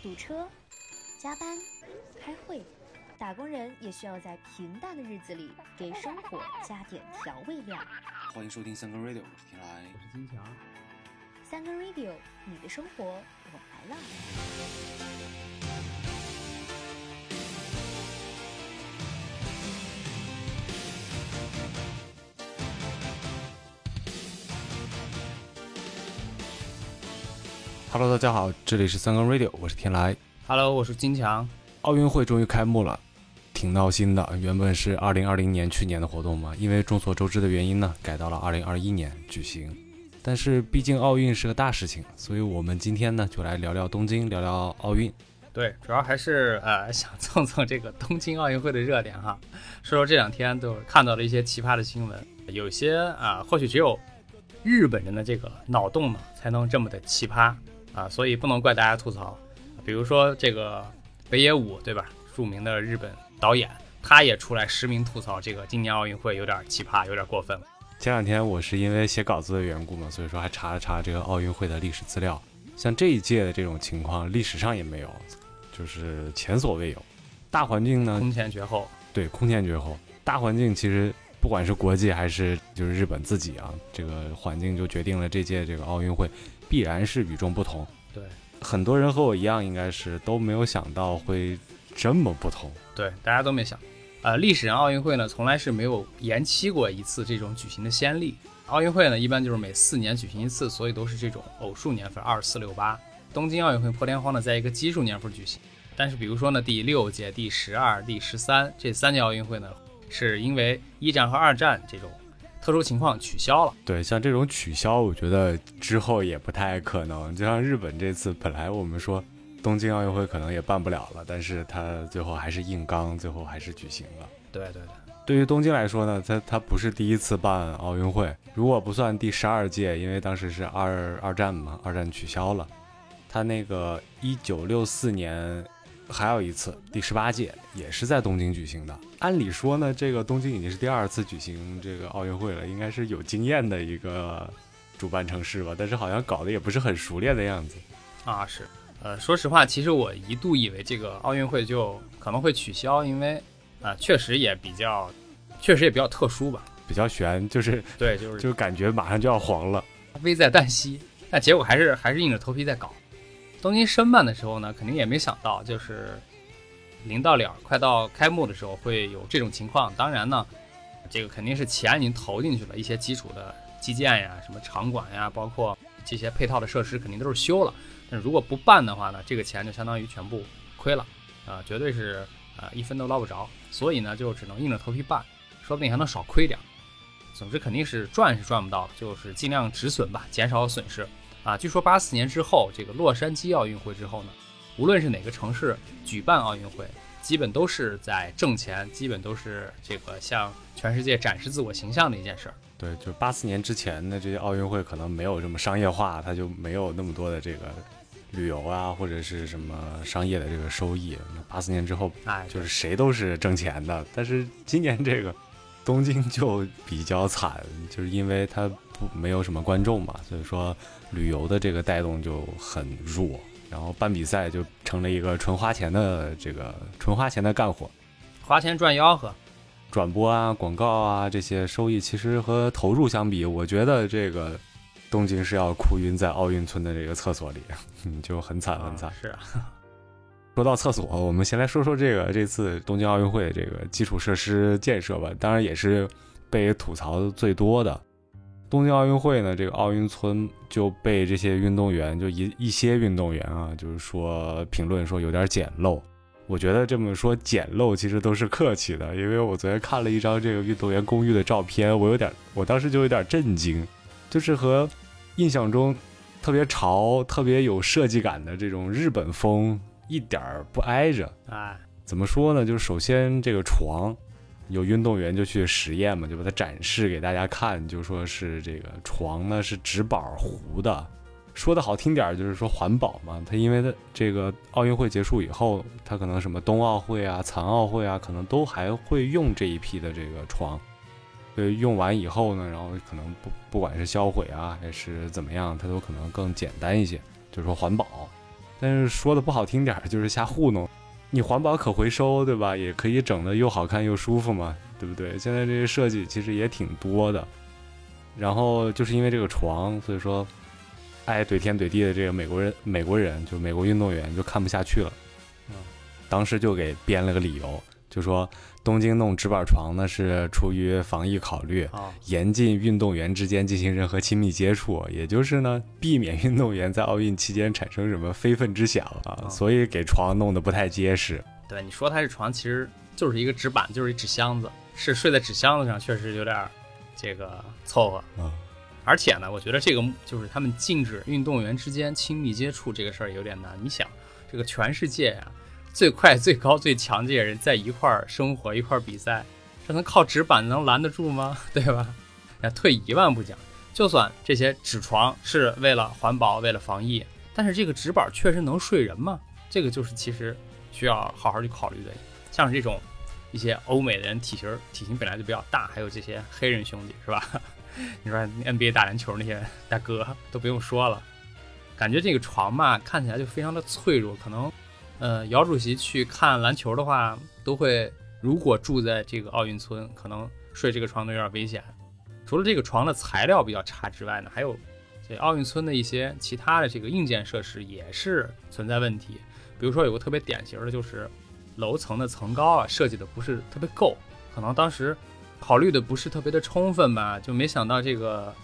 堵车、加班、开会，打工人也需要在平淡的日子里给生活加点调味料。欢迎收听三个 radio，我是天来。我是金强。三个 radio，你的生活我来了。Hello，大家好，这里是三更 radio，我是天来。Hello，我是金强。奥运会终于开幕了，挺闹心的。原本是二零二零年去年的活动嘛，因为众所周知的原因呢，改到了二零二一年举行。但是毕竟奥运是个大事情，所以我们今天呢就来聊聊东京，聊聊奥运。对，主要还是呃 想蹭蹭这个东京奥运会的热点哈，说说这两天都看到了一些奇葩的新闻，有些啊或许只有日本人的这个脑洞呢才能这么的奇葩啊，所以不能怪大家吐槽。比如说这个北野武对吧，著名的日本导演，他也出来实名吐槽这个今年奥运会有点奇葩，有点过分了。前两天我是因为写稿子的缘故嘛，所以说还查了查这个奥运会的历史资料。像这一届的这种情况，历史上也没有，就是前所未有。大环境呢，空前绝后。对，空前绝后。大环境其实不管是国际还是就是日本自己啊，这个环境就决定了这届这个奥运会必然是与众不同。对，很多人和我一样，应该是都没有想到会这么不同。对，大家都没想。呃，历史上奥运会呢，从来是没有延期过一次这种举行的先例。奥运会呢，一般就是每四年举行一次，所以都是这种偶数年份，二四六八。东京奥运会破天荒的在一个奇数年份举行，但是比如说呢，第六届、第十二、第十三这三届奥运会呢，是因为一战和二战这种特殊情况取消了。对，像这种取消，我觉得之后也不太可能。就像日本这次，本来我们说东京奥运会可能也办不了了，但是它最后还是硬刚，最后还是举行了。对对对。对于东京来说呢，它它不是第一次办奥运会，如果不算第十二届，因为当时是二二战嘛，二战取消了，它那个一九六四年还有一次第十八届也是在东京举行的。按理说呢，这个东京已经是第二次举行这个奥运会了，应该是有经验的一个主办城市吧，但是好像搞得也不是很熟练的样子。啊，是，呃，说实话，其实我一度以为这个奥运会就可能会取消，因为。啊，确实也比较，确实也比较特殊吧，比较悬，就是对，就是就感觉马上就要黄了，危在旦夕。但结果还是还是硬着头皮在搞。东京申办的时候呢，肯定也没想到，就是临到了快到开幕的时候会有这种情况。当然呢，这个肯定是钱已经投进去了，一些基础的基建呀，什么场馆呀，包括这些配套的设施肯定都是修了。但如果不办的话呢，这个钱就相当于全部亏了，啊，绝对是。啊，一分都捞不着，所以呢，就只能硬着头皮办，说不定还能少亏点。总之肯定是赚是赚不到，就是尽量止损吧，减少损失。啊，据说八四年之后，这个洛杉矶奥运会之后呢，无论是哪个城市举办奥运会，基本都是在挣钱，基本都是这个向全世界展示自我形象的一件事儿。对，就八四年之前的这些奥运会可能没有这么商业化，它就没有那么多的这个。旅游啊，或者是什么商业的这个收益，八四年之后，哎，就是谁都是挣钱的。但是今年这个东京就比较惨，就是因为它不没有什么观众嘛，所以说旅游的这个带动就很弱，然后办比赛就成了一个纯花钱的这个纯花钱的干活，花钱赚吆喝，转播啊、广告啊这些收益，其实和投入相比，我觉得这个。东京是要哭晕在奥运村的这个厕所里，就很惨很惨。是啊，说到厕所，我们先来说说这个这次东京奥运会这个基础设施建设吧。当然也是被吐槽最多的。东京奥运会呢，这个奥运村就被这些运动员，就一一些运动员啊，就是说评论说有点简陋。我觉得这么说简陋其实都是客气的，因为我昨天看了一张这个运动员公寓的照片，我有点，我当时就有点震惊。就是和印象中特别潮、特别有设计感的这种日本风一点儿不挨着。哎，怎么说呢？就是首先这个床，有运动员就去实验嘛，就把它展示给大家看，就说是这个床呢是纸板糊的。说的好听点就是说环保嘛。它因为它这个奥运会结束以后，它可能什么冬奥会啊、残奥会啊，可能都还会用这一批的这个床。对，用完以后呢，然后可能不不管是销毁啊，还是怎么样，它都可能更简单一些，就是说环保。但是说的不好听点，就是瞎糊弄。你环保可回收，对吧？也可以整的又好看又舒服嘛，对不对？现在这些设计其实也挺多的。然后就是因为这个床，所以说爱怼天怼地的这个美国人，美国人就美国运动员就看不下去了，当时就给编了个理由，就说东京弄纸板床呢是出于防疫考虑，啊，严禁运动员之间进行任何亲密接触，也就是呢，避免运动员在奥运期间产生什么非分之想啊，啊所以给床弄得不太结实。对，你说它是床，其实就是一个纸板，就是一纸箱子，是睡在纸箱子上，确实有点这个凑合。啊，而且呢，我觉得这个就是他们禁止运动员之间亲密接触这个事儿有点难。你想，这个全世界呀、最快、最高、最强这些人在一块儿生活、一块儿比赛，这能靠纸板能拦得住吗？对吧？那退一万步讲，就算这些纸床是为了环保、为了防疫，但是这个纸板确实能睡人吗？这个就是其实需要好好去考虑的。像这种一些欧美的人体型体型本来就比较大，还有这些黑人兄弟是吧？你说 NBA 打篮球那些大哥都不用说了，感觉这个床嘛看起来就非常的脆弱，可能呃姚主席去看篮球的话，都会如果住在这个奥运村，可能睡这个床都有点危险。除了这个床的材料比较差之外呢，还有这奥运村的一些其他的这个硬件设施也是存在问题。比如说有个特别典型的就是楼层的层高啊设计的不是特别够，可能当时考虑的不是特别的充分吧，就没想到这个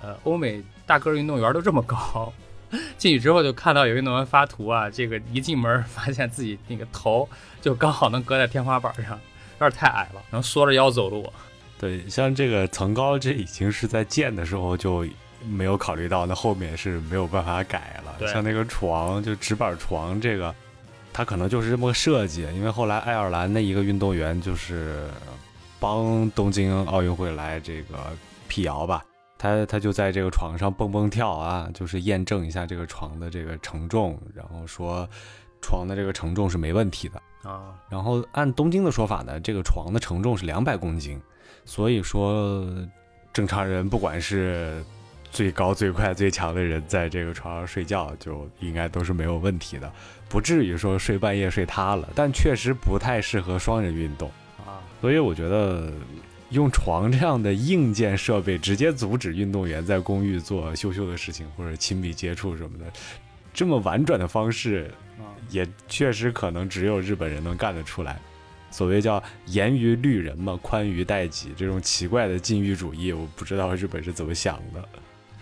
呃欧美大个儿运动员都这么高。进去之后就看到有运动员发图啊，这个一进门发现自己那个头就刚好能搁在天花板上，有点太矮了，然后缩着腰走路。对，像这个层高，这已经是在建的时候就没有考虑到，那后面是没有办法改了。像那个床，就直板床这个，它可能就是这么个设计，因为后来爱尔兰的一个运动员就是帮东京奥运会来这个辟谣吧，他他就在这个床上蹦蹦跳啊，就是验证一下这个床的这个承重，然后说床的这个承重是没问题的。啊，然后按东京的说法呢，这个床的承重是两百公斤，所以说正常人不管是最高、最快、最强的人，在这个床上睡觉就应该都是没有问题的，不至于说睡半夜睡塌了。但确实不太适合双人运动，啊，所以我觉得用床这样的硬件设备直接阻止运动员在公寓做羞羞的事情或者亲密接触什么的，这么婉转的方式，啊也确实可能只有日本人能干得出来。所谓叫严于律人嘛，宽于待己，这种奇怪的禁欲主义，我不知道日本是怎么想的。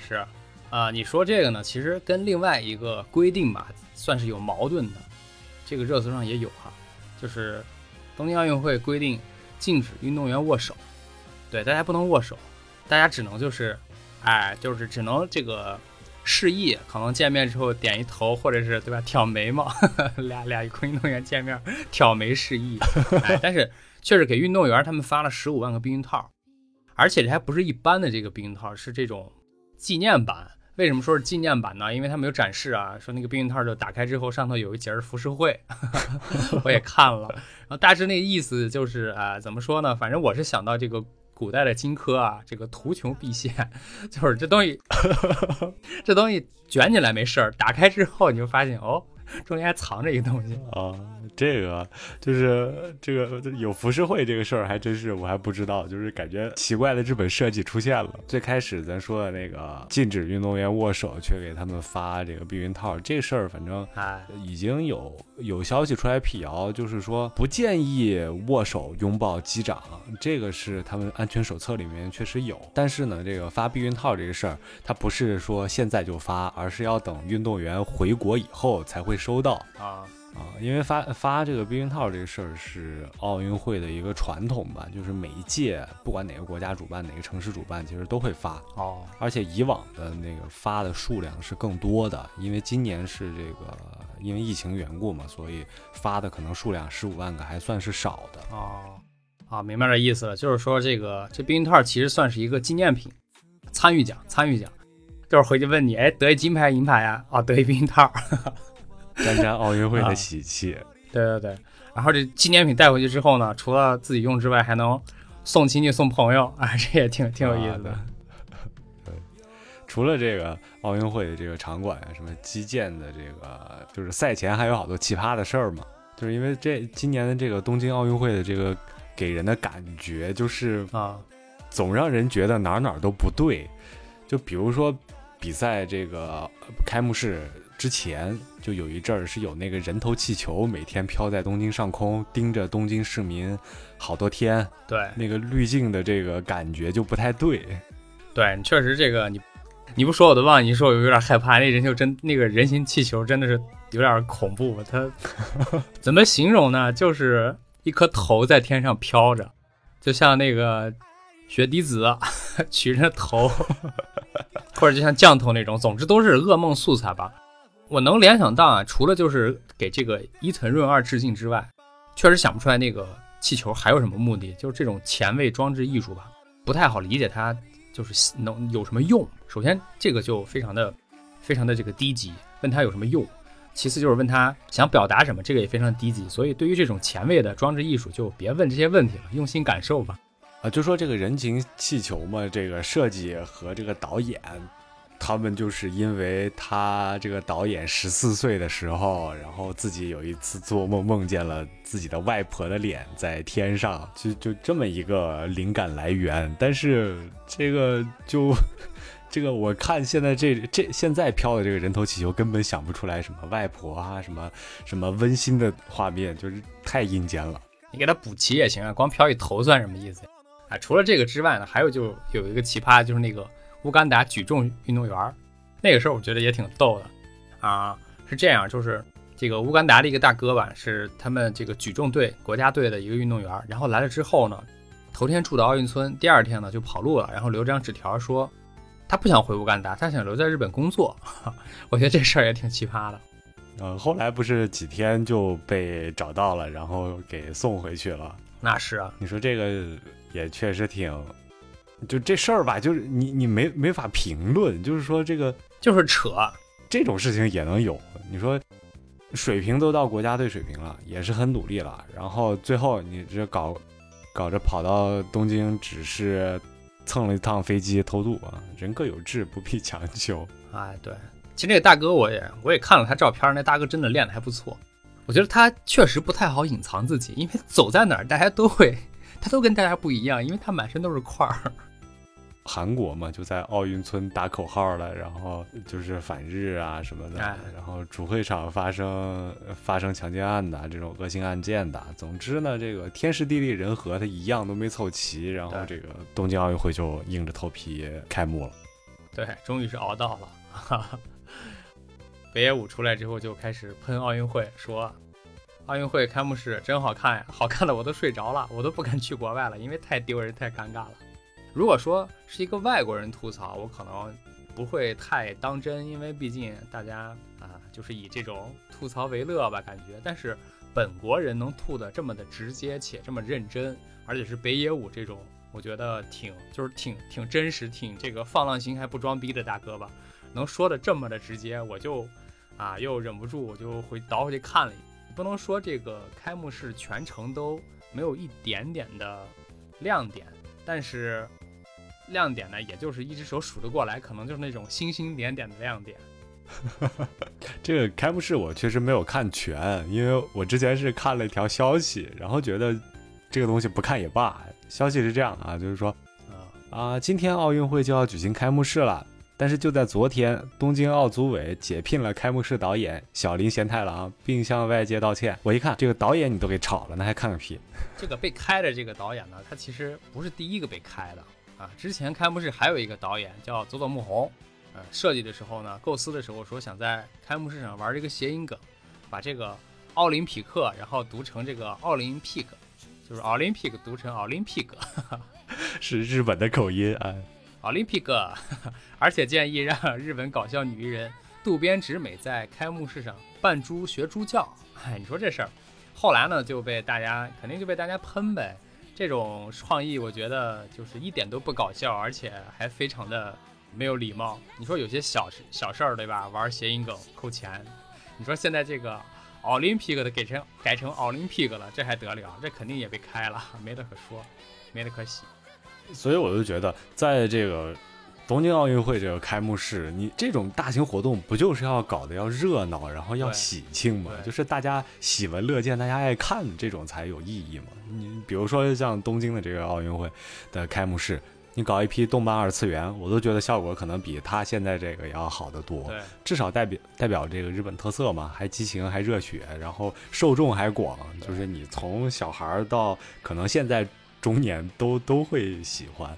是啊，你说这个呢，其实跟另外一个规定吧，算是有矛盾的。这个热搜上也有哈，就是东京奥运会规定禁止运动员握手，对，大家不能握手，大家只能就是，哎，就是只能这个示意，可能见面之后点一头，或者是对吧，挑眉毛，俩俩空运动员见面挑眉示意，哎，但是确实给运动员他们发了十五万个避孕套，而且这还不是一般的这个避孕套，是这种纪念版。为什么说是纪念版呢？因为他们有展示啊，说那个避孕套就打开之后，上头有一节儿浮世绘，我也看了。然后大致那个意思就是啊、怎么说呢？反正我是想到这个古代的荆轲啊，这个图穷匕见，就是这东西，这东西卷起来没事儿，打开之后你就发现哦，中间还藏着一个东西。啊，这个就是这个有浮世绘这个事儿，还真是我还不知道，就是感觉奇怪的日本设计出现了。最开始咱说的那个禁止运动员握手，却给他们发这个避孕套，这事儿反正哎，已经有有消息出来辟谣，就是说不建议握手、拥抱击掌，这个是他们安全手册里面确实有。但是呢，这个发避孕套这个事儿，它不是说现在就发，而是要等运动员回国以后才会收到。啊，啊，因为发发这个避孕套这个事儿是奥运会的一个传统吧，就是每一届不管哪个国家主办，哪个城市主办，其实都会发，哦，而且以往的那个发的数量是更多的，因为今年是这个因为疫情缘故嘛，所以发的可能数量十五万个还算是少的。哦，啊，明白这意思了，就是说这个这避孕套其实算是一个纪念品，参与奖，参与奖，就是回去问你，哎，得一金牌银牌呀？啊，得一避孕套。沾沾 奥运会啊的喜气，对对对，然后这纪念品带回去之后呢，除了自己用之外，还能送亲戚送朋友，啊，这也挺挺有意思的。除了这个奥运会的这个场馆啊，什么击剑的这个，就是赛前还有好多奇葩的事儿嘛。就是因为这今年的这个东京奥运会的这个给人的感觉，就是啊，总让人觉得哪儿哪儿都不对。就比如说比赛这个开幕式之前，就有一阵儿是有那个人头气球每天飘在东京上空，盯着东京市民好多天，对那个滤镜的这个感觉就不太对。对，你确实这个你你不说我都忘，你说我有点害怕。那人就真那个人形气球真的是有点恐怖，它 怎么形容呢？就是一颗头在天上飘着，就像那个雪滴子取人的头，或者就像降头那种，总之都是噩梦素材吧。我能联想到啊，除了就是给这个伊藤润二致敬之外，确实想不出来那个气球还有什么目的。就是这种前卫装置艺术吧，不太好理解它就是能有什么用。首先这个就非常的非常的这个低级，问他有什么用。其次就是问他想表达什么，这个也非常低级。所以对于这种前卫的装置艺术，就别问这些问题了，用心感受吧。啊，就说这个人形气球嘛，这个设计和这个导演，他们就是因为他这个导演十四岁的时候，然后自己有一次做梦梦见了自己的外婆的脸在天上，就就这么一个灵感来源。但是这个就。这个我看现在这这现在飘的这个人头气球根本想不出来什么外婆啊，什么什么温馨的画面，就是太阴间了。你给他补齐也行啊，光飘一头算什么意思？啊，除了这个之外呢，还有就有一个奇葩，就是那个乌干达举重运动员，那个时候我觉得也挺逗的啊。是这样，就是这个乌干达的一个大哥吧，是他们这个举重队国家队的一个运动员，然后来了之后呢，头天住的奥运村，第二天呢就跑路了，然后留张纸条说。他不想回乌干达，他想留在日本工作。我觉得这事儿也挺奇葩的。嗯，后来不是几天就被找到了，然后给送回去了。那是啊，你说这个也确实挺……就这事儿吧，就是你你没没法评论，就是说这个就是扯，这种事情也能有。你说水平都到国家队水平了，也是很努力了，然后最后你这搞搞着跑到东京，只是。蹭了一趟飞机偷渡啊！人各有志，不必强求。哎，对，其实这个大哥我也我也看了他照片，那大哥真的练的还不错。我觉得他确实不太好隐藏自己，因为走在哪儿大家都会，他都跟大家不一样，因为他满身都是块儿。韩国嘛，就在奥运村打口号了，然后就是反日啊什么的，然后主会场发生发生强奸案的这种恶性案件的。总之呢，这个天时地利人和，它一样都没凑齐，然后这个东京奥运会就硬着头皮开幕了。对，终于是熬到了。北野武出来之后就开始喷奥运会，说奥运会开幕式真好看呀，好看的我都睡着了，我都不敢去国外了，因为太丢人，太尴尬了。如果说是一个外国人吐槽，我可能不会太当真，因为毕竟大家啊，就是以这种吐槽为乐吧，感觉。但是本国人能吐的这么的直接且这么认真，而且是北野武这种，我觉得挺 就是挺挺真实，挺这个放浪形骸不装逼的大哥吧，能说的这么的直接，我就啊又忍不住我就回倒回去看了。不能说这个开幕式全程都没有一点点的亮点，但是。亮点呢，也就是一只手数得过来，可能就是那种星星点点的亮点。这个开幕式我确实没有看全，因为我之前是看了一条消息，然后觉得这个东西不看也罢。消息是这样啊，就是说啊，今天奥运会就要举行开幕式了，但是就在昨天，东京奥组委解聘了开幕式导演小林贤太郎，并向外界道歉。我一看这个导演你都给炒了，那还看个屁？这个被开的这个导演呢，他其实不是第一个被开的。啊，之前开幕式还有一个导演叫佐佐木宏，呃，设计的时候呢，构思的时候说想在开幕式上玩这个谐音梗，把这个奥林匹克，然后读成这个奥林匹克，就是奥林匹克读成奥林匹克，是日本的口音啊，奥林匹克，而且建议让日本搞笑女艺人渡边直美在开幕式上扮猪学猪叫，哎，你说这事儿，后来呢就被大家肯定就被大家喷呗。这种创意，我觉得就是一点都不搞笑，而且还非常的没有礼貌。你说有些小事小事儿，对吧？玩谐音梗扣钱。你说现在这个奥林匹克的改成改成奥林匹克了，这还得了？这肯定也被开了，没得可说，没得可洗。所以我就觉得，在这个东京奥运会这个开幕式，你这种大型活动不就是要搞得要热闹，然后要喜庆吗？就是大家喜闻乐见，大家爱看，这种才有意义嘛。你比如说像东京的这个奥运会的开幕式，你搞一批动漫二次元，我都觉得效果可能比他现在这个要好得多。对，至少代表代表这个日本特色嘛，还激情还热血，然后受众还广，就是你从小孩儿到可能现在中年都都会喜欢。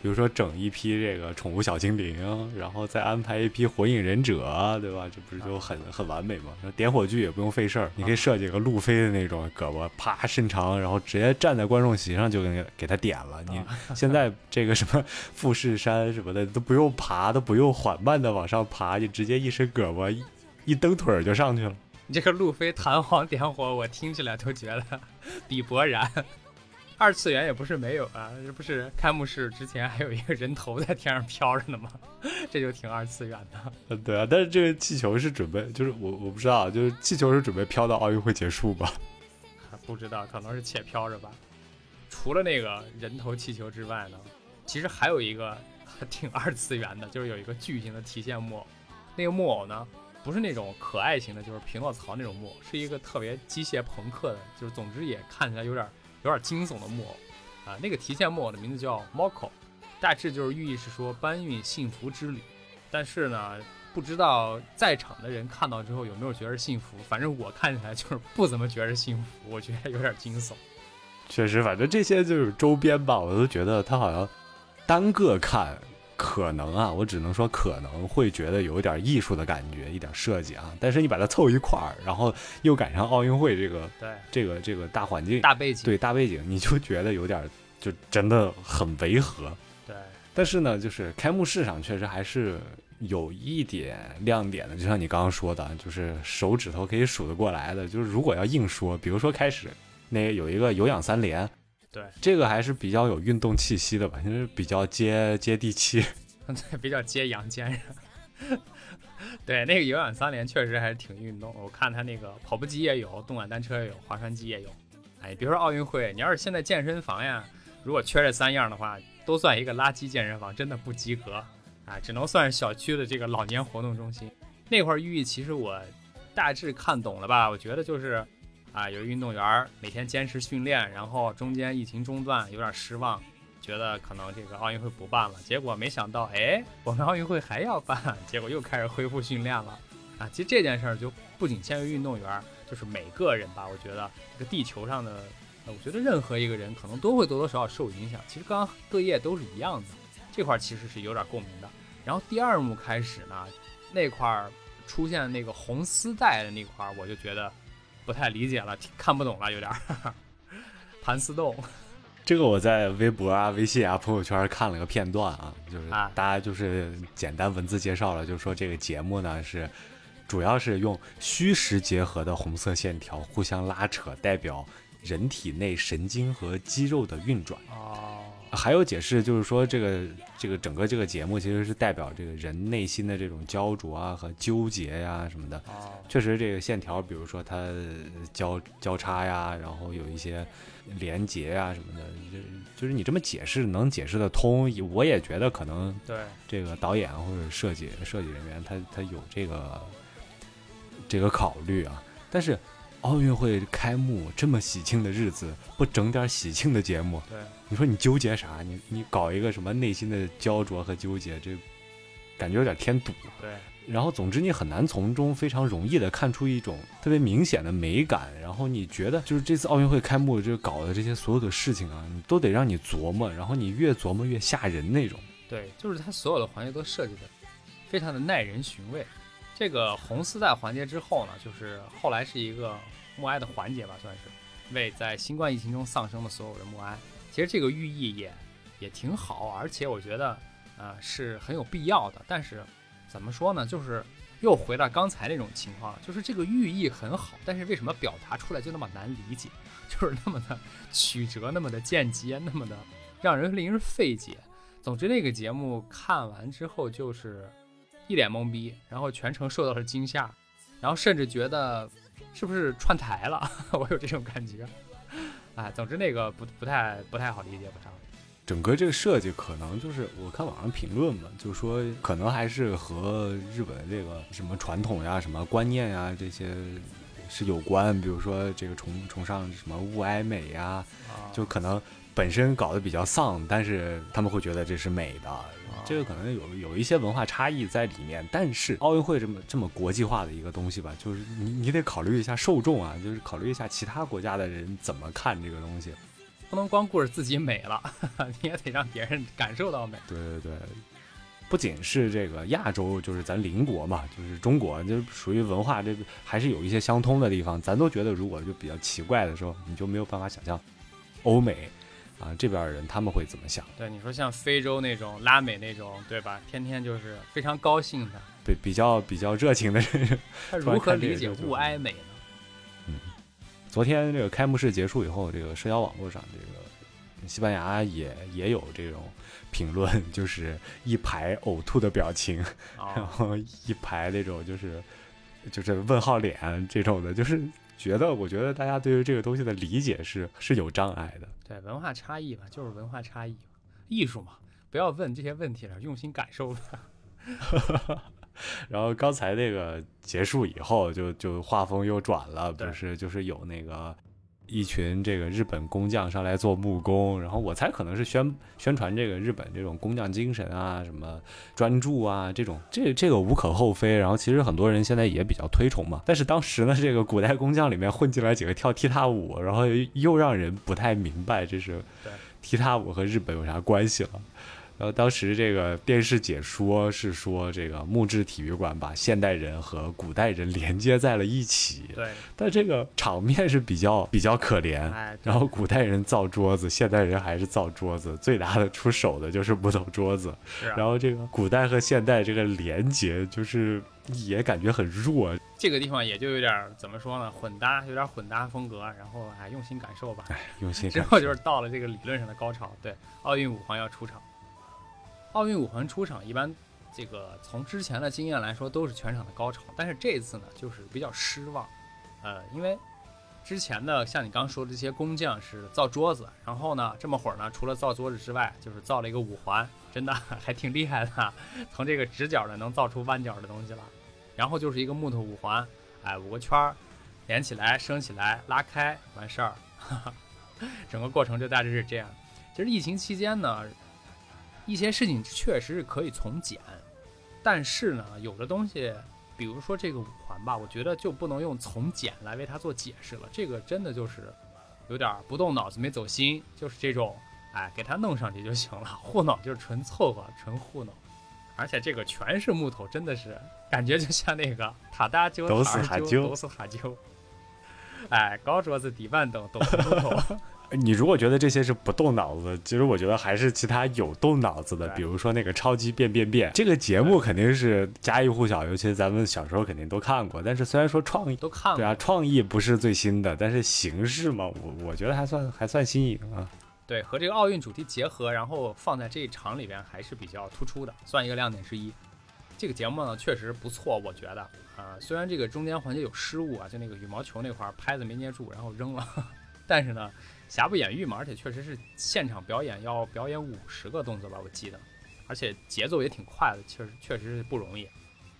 比如说整一批这个宠物小精灵，然后再安排一批火影忍者，对吧？这不是就很很完美吗？然后点火炬也不用费事儿，你可以设计个路飞的那种胳膊，啪伸长，然后直接站在观众席上就给给他点了。你现在这个什么富士山什么的都不用爬，都不用缓慢的往上爬，你直接一伸胳膊一一蹬腿儿就上去了。你这个路飞弹簧点火，我听起来都觉得比勃然。二次元也不是没有啊，这不是开幕式之前还有一个人头在天上飘着呢吗？这就挺二次元的。呃，对啊，但是这个气球是准备，就是我我不知道，就是气球是准备飘到奥运会结束吧？不知道，可能是且飘着吧。除了那个人头气球之外呢，其实还有一个 挺二次元的，就是有一个巨型的提线木偶。那个木偶呢，不是那种可爱型的，就是匹诺曹那种木偶，是一个特别机械朋克的，就是总之也看起来有点有点惊悚的木偶啊。那个提线木偶的名字叫 Moko，大致就是寓意是说搬运幸福之旅。但是呢，不知道在场的人看到之后有没有觉得幸福，反正我看起来就是不怎么觉得幸福，我觉得有点惊悚。确实，反正这些就是周边吧，我都觉得它好像单个看可能啊，我只能说可能会觉得有一点艺术的感觉，一点设计啊。但是你把它凑一块儿，然后又赶上奥运会这个对，这个这个大环境，大背景，对大背景，你就觉得有点就真的很违和。对但是呢，就是开幕式上确实还是有一点亮点的，就像你刚刚说的，就是手指头可以数得过来的。就是如果要硬说，比如说开始那有一个有氧三连，对这个还是比较有运动气息的吧，就是比较接接地气。对，比较接阳间人。对，那个有氧三连确实还是挺运动。我看他那个跑步机也有，动感单车也有，划船机也有。哎，别说奥运会，你要是现在健身房呀，如果缺这三样的话，都算一个垃圾健身房，真的不及格啊，只能算是小区的这个老年活动中心。那块儿寓意其实我大致看懂了吧？我觉得就是啊，有运动员每天坚持训练，然后中间疫情中断，有点失望，觉得可能这个奥运会不办了。结果没想到，哎，我们奥运会还要办，结果又开始恢复训练了啊！其实这件事儿就不仅限于运动员，就是每个人吧。我觉得这个地球上的，我觉得任何一个人可能都会多多少少受影响。其实刚刚各业都是一样的，这块儿其实是有点共鸣的。然后第二幕开始呢，那块儿出现那个红丝带的那块儿，我就觉得不太理解了，看不懂了，有点儿 盘丝洞。这个我在微博啊、微信啊、朋友圈看了个片段啊，就是啊大家就是简单文字介绍了，就是说这个节目呢是主要是用虚实结合的红色线条互相拉扯，代表人体内神经和肌肉的运转。哦，还有解释就是说，这个这个整个这个节目其实是代表这个人内心的这种焦灼啊和纠结呀、什么的。哦，确实，这个线条，比如说它交交叉呀，然后有一些连结呀什么的，就就是你这么解释能解释得通。我也觉得可能对，这个导演或者设计设计人员他他有这个这个考虑啊。但是奥运会开幕这么喜庆的日子，不整点喜庆的节目，对，你说你纠结啥？你你搞一个什么内心的焦灼和纠结，这感觉有点添堵。对，然后，总之你很难从中非常容易的看出一种特别明显的美感。然后你觉得，就是这次奥运会开幕这搞的这些所有的事情啊，你都得让你琢磨，然后你越琢磨越吓人那种。对，就是它所有的环节都设计的非常的耐人寻味。这个红丝带环节之后呢，就是后来是一个默哀的环节吧，算是为在新冠疫情中丧生的所有人默哀。其实这个寓意也也挺好，而且我觉得呃是很有必要的。但是怎么说呢，就是又回到刚才那种情况，就是这个寓意很好，但是为什么表达出来就那么难理解，就是那么的曲折，那么的间接，那么的让人令人费解。总之，那个节目看完之后就是一脸懵逼，然后全程受到了惊吓，然后甚至觉得是不是串台了，我有这种感觉。哎，总之那个不不太不太好理解，不太好。整个这个设计可能就是我看网上评论嘛，就说可能还是和日本这个什么传统呀、什么观念呀这些是有关。比如说这个崇崇尚什么物哀美呀，啊，就可能本身搞得比较丧，但是他们会觉得这是美的。这个可能有有一些文化差异在里面，但是奥运会这么这么国际化的一个东西吧，就是你你得考虑一下受众啊，就是考虑一下其他国家的人怎么看这个东西。不能光顾着自己美了，你也得让别人感受到美。对对对，不仅是这个亚洲，就是咱邻国嘛，就是中国，就属于文化这个还是有一些相通的地方。咱都觉得如果就比较奇怪的时候，你就没有办法想象欧美啊这边的人他们会怎么想。对，你说像非洲那种、拉美那种，对吧？天天就是非常高兴的，对，比较比较热情的人。他如何理解物哀美呢？嗯，昨天这个开幕式结束以后，这个社交网络上，这个西班牙也也有这种评论，就是一排呕吐的表情，然啊，后一排那种就是就是问号脸这种的，就是觉得我觉得大家对于这个东西的理解是是有障碍的。对，文化差异嘛，就是文化差异嘛，艺术嘛，不要问这些问题了，用心感受吧。然后刚才那个结束以后，就就画风又转了，对不是就是有那个一群这个日本工匠上来做木工，然后我猜可能是宣宣传这个日本这种工匠精神啊，什么专注啊这种，这这个无可厚非。然后其实很多人现在也比较推崇嘛，但是当时呢，这个古代工匠里面混进来几个跳踢踏舞，然后又让人不太明白这是踢踏舞和日本有啥关系了。然后当时这个电视解说是说，这个木质体育馆把现代人和古代人连接在了一起，对，但这个场面是比较比较可怜。哎，然后古代人造桌子，现代人还是造桌子，最拿得出手的就是木头桌子。是啊然后这个古代和现代这个连接，就是也感觉很弱。这个地方也就有点儿怎么说呢，混搭，有点混搭风格，然后哎，用心感受吧。用心之感受后就是到了这个理论上的高潮，对，奥运五环要出场。奥运五环出场，一般这个从之前的经验来说都是全场的高潮，但是这次呢，就是比较失望，呃，因为之前的像你刚说的这些工匠是造桌子，然后呢，这么会儿呢，除了造桌子之外，就是造了一个五环，真的 还挺厉害的，从这个直角的能造出弯角的东西了，然后就是一个木头五环，哎，五个圈儿连起来、升起来、拉开，完事儿。整个过程就大致是这样。其实疫情期间呢，一些事情确实是可以从简，但是呢，有的东西，比如说这个五环吧，我觉得就不能用从简来为它做解释了。这个真的就是有点不动脑子没走心，就是这种，哎，给它弄上去就行了，糊弄就是纯凑合、纯糊弄。而且这个全是木头，真的是感觉就像那个塔搭揪、都塔儿揪、是哈揪都是哈揪。哎，高桌子、底板凳都是木头。你如果觉得这些是不动脑子，其实我觉得还是其他有动脑子的，比如说那个超级变变变这个节目肯定是家喻户晓，尤其咱们小时候肯定都看过。但是虽然说创意，都看过。对啊，创意不是最新的，但是形式嘛，我我觉得还算还算新颖啊。对，和这个奥运主题结合，然后放在这一场里边还是比较突出的，算一个亮点之一。这个节目呢确实不错，我觉得啊、虽然这个中间环节有失误啊，就那个羽毛球那块儿拍子没捏住，然后扔了，但是呢，瑕不掩瑜嘛，而且确实是现场表演要表演五十个动作吧，我记得，而且节奏也挺快的，确实确实是不容易。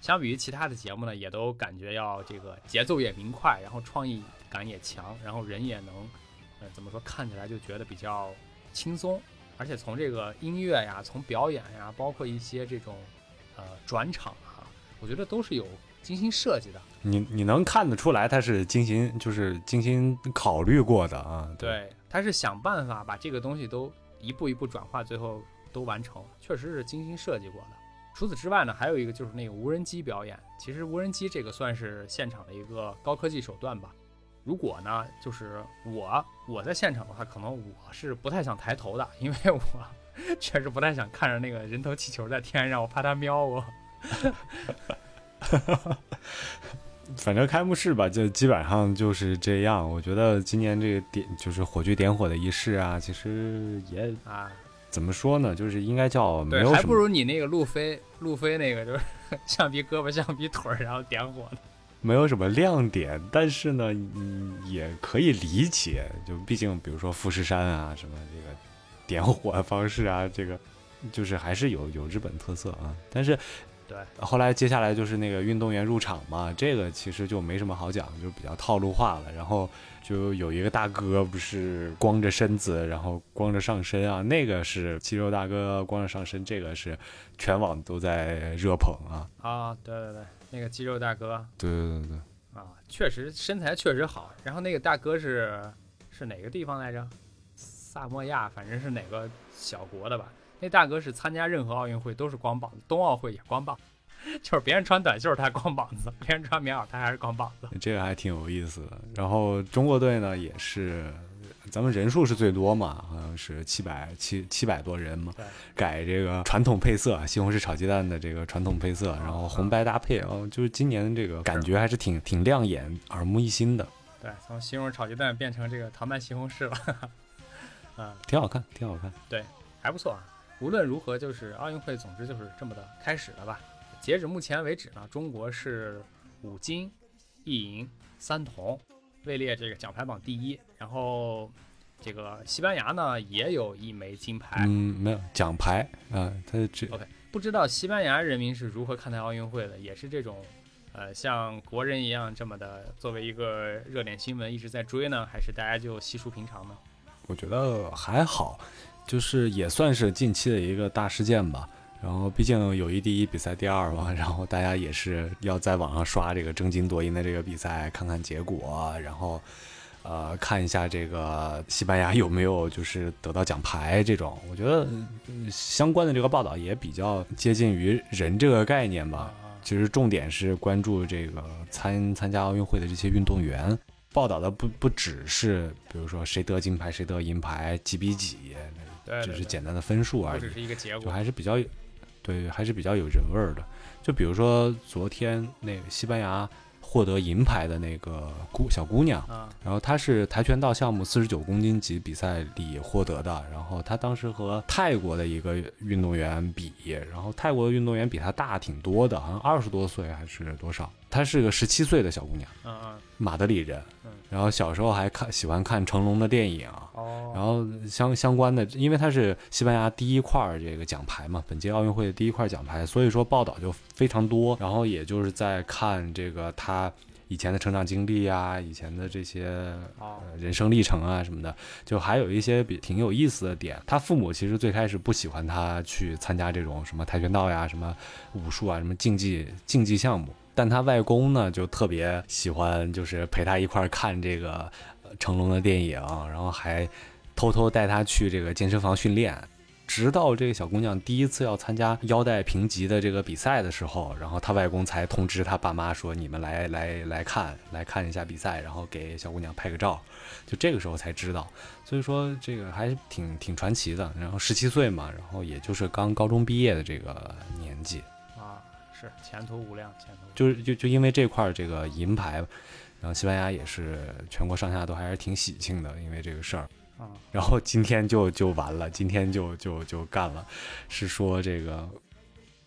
相比于其他的节目呢，也都感觉要这个节奏也明快，然后创意感也强，然后人也能，呃，怎么说，看起来就觉得比较轻松，而且从这个音乐呀，从表演呀，包括一些这种呃转场啊，我觉得都是有精心设计的。你你能看得出来，他是精心就是精心考虑过的啊。对，他是想办法把这个东西都一步一步转化，最后都完成，确实是精心设计过的。除此之外呢，还有一个就是那个无人机表演。其实无人机这个算是现场的一个高科技手段吧。如果呢，就是我我在现场的话，可能我是不太想抬头的，因为我 确实不太想看着那个人头气球在天上，我怕它瞄我。反正开幕式吧，就基本上就是这样。我觉得今年这个点就是火炬点火的仪式啊，其实也啊，怎么说呢，就是应该叫没对，还不如你那个路飞，路飞那个就是橡皮胳膊、橡皮腿儿，然后点火的。没有什么亮点，但是呢，嗯，也可以理解。就毕竟比如说富士山啊什么这个点火方式啊，这个就是还是有有日本特色啊。但是对，后来接下来就是那个运动员入场嘛，这个其实就没什么好讲，就比较套路化了。然后就有一个大哥不是光着身子，然后光着上身啊，那个是肌肉大哥光着上身，这个是全网都在热捧啊。啊，对对对，那个肌肉大哥对对对对，啊，确实身材确实好。然后那个大哥是是哪个地方来着？萨摩亚，反正是哪个小国的吧。那大哥是参加任何奥运会都是光膀子，冬奥会也光膀，就是别人穿短袖他光膀子，别人穿棉袄他还是光膀子。这个还挺有意思的。然后中国队呢也是，咱们人数是最多嘛，好像是七百七七百多人嘛对，改这个传统配色，西红柿炒鸡蛋的这个传统配色，然后红白搭配哦，就是今年这个感觉还是挺挺亮眼、耳目一新的，对，从西红柿炒鸡蛋变成这个糖拌西红柿了，嗯，挺好看，挺好看。对还不错啊。无论如何，就是奥运会，总之就是这么的开始了吧。截止目前为止呢，中国是五金一银三铜，位列这个奖牌榜第一。然后这个西班牙呢也有一枚金牌。嗯，没有奖牌啊，它这 OK 不知道西班牙人民是如何看待奥运会的，也是这种，呃，像国人一样这么的作为一个热点新闻一直在追呢，还是大家就稀疏平常呢？我觉得还好，就是也算是近期的一个大事件吧。然后毕竟友谊第一，比赛第二嘛，然后大家也是要在网上刷这个争金夺银的这个比赛，看看结果，然后呃看一下这个西班牙有没有就是得到奖牌这种。我觉得嗯相关的这个报道也比较接近于人这个概念吧。啊，其实重点是关注这个参参加奥运会的这些运动员，报道的不不只是比如说谁得金牌谁得银牌几比几，对，只是简单的分数而已只，是一个结就果。还是比较对，还是比较有人味儿的。就比如说昨天那个西班牙获得银牌的那个姑小姑娘，啊，然后她是跆拳道项目四十九公斤级比赛里获得的，然后她当时和泰国的一个运动员比，然后泰国的运动员比她大挺多的，好像二十多岁还是多少，她是个十七岁的小姑娘，嗯嗯，马德里人嗯，然后小时候还看喜欢看成龙的电影。哦，然后相相关的，因为她是西班牙第一块儿这个奖牌嘛，本届奥运会的第一块奖牌，所以说报道就非常多。然后也就是在看这个她以前的成长经历啊，以前的这些人生历程啊什么的，就还有一些比挺有意思的点。他父母其实最开始不喜欢他去参加这种什么跆拳道呀、什么武术啊、什么竞技竞技项目，但他外公呢就特别喜欢，就是陪他一块儿看这个成龙的电影，然后还偷偷带他去这个健身房训练。直到这个小姑娘第一次要参加腰带评级的这个比赛的时候，然后她外公才通知她爸妈说：“你们来来来看，来看一下比赛，然后给小姑娘拍个照。”就这个时候才知道，所以说这个还挺挺传奇的。然后十七岁嘛，然后也就是刚高中毕业的这个年纪，是前途无量，前途就是就就因为这块儿这个银牌，然后西班牙也是全国上下都还是挺喜庆的，因为这个事儿。啊，然后今天就就完了，今天就就就干了，是说这个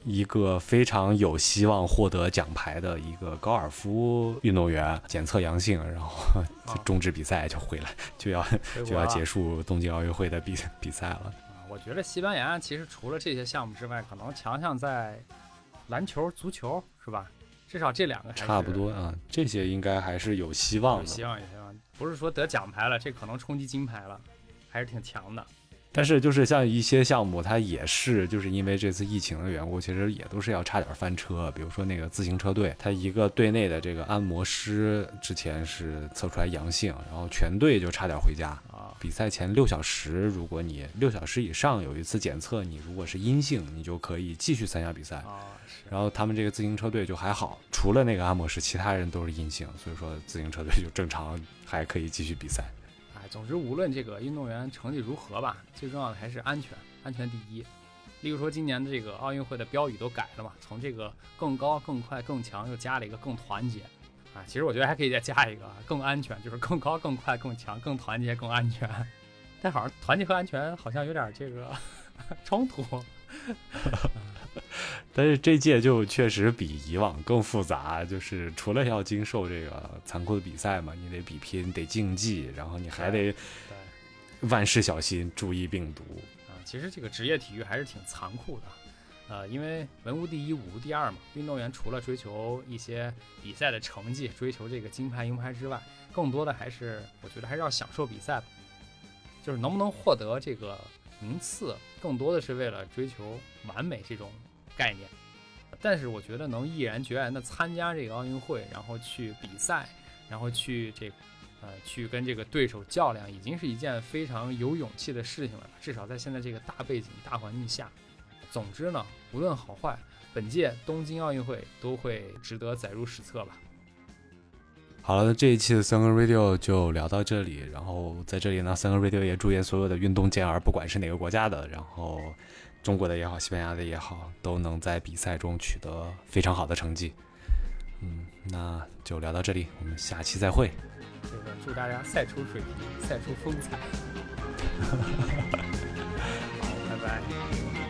一个非常有希望获得奖牌的一个高尔夫运动员检测阳性，然后就终止比赛就回来，就要就要结束东京奥运会的比比赛了。啊，我觉得西班牙其实除了这些项目之外，可能强项在篮球、足球，是吧？至少这两个还差不多啊，这些应该还是有希望的。有希望，有希望。不是说得奖牌了，这可能冲击金牌了，还是挺强的。但是就是像一些项目，它也是就是因为这次疫情的缘故，其实也都是要差点翻车。比如说那个自行车队，它一个队内的这个按摩师之前是测出来阳性，然后全队就差点回家。啊，比赛前六小时，如果你六小时以上有一次检测，你如果是阴性，你就可以继续参加比赛。然后他们这个自行车队就还好，除了那个阿莫什，其他人都是阴性，所以说自行车队就正常还可以继续比赛。哎，总之无论这个运动员成绩如何吧，最重要的还是安全，安全第一。例如说今年的这个奥运会的标语都改了嘛，从这个更高、更快、更强又加了一个更团结。啊，其实我觉得还可以再加一个啊更安全，就是更高、更快、更强、更团结、更安全。但好像团结和安全好像有点这个 冲突。但是这届就确实比以往更复杂，就是除了要经受这个残酷的比赛嘛，你得比拼，得竞技，然后你还得，万事小心，注意病毒。啊，其实这个职业体育还是挺残酷的。呃，因为文无第一，武无第二嘛。运动员除了追求一些比赛的成绩，追求这个金牌银牌之外，更多的还是我觉得还是要享受比赛吧，就是能不能获得这个名次，更多的是为了追求完美这种概念。但是我觉得能毅然决然的参加这个奥运会，然后去比赛，然后去这个，呃，去跟这个对手较量，已经是一件非常有勇气的事情了。至少在现在这个大背景、大环境下。总之呢，无论好坏，本届东京奥运会都会值得载入史册吧。好了，这一期的三个 radio 就聊到这里。然后在这里呢，三个 radio 也祝愿所有的运动健儿，不管是哪个国家的，然后中国的也好，西班牙的也好，都能在比赛中取得非常好的成绩。嗯，那就聊到这里，我们下期再会。这个祝大家赛出水平，赛出风采。好，拜拜。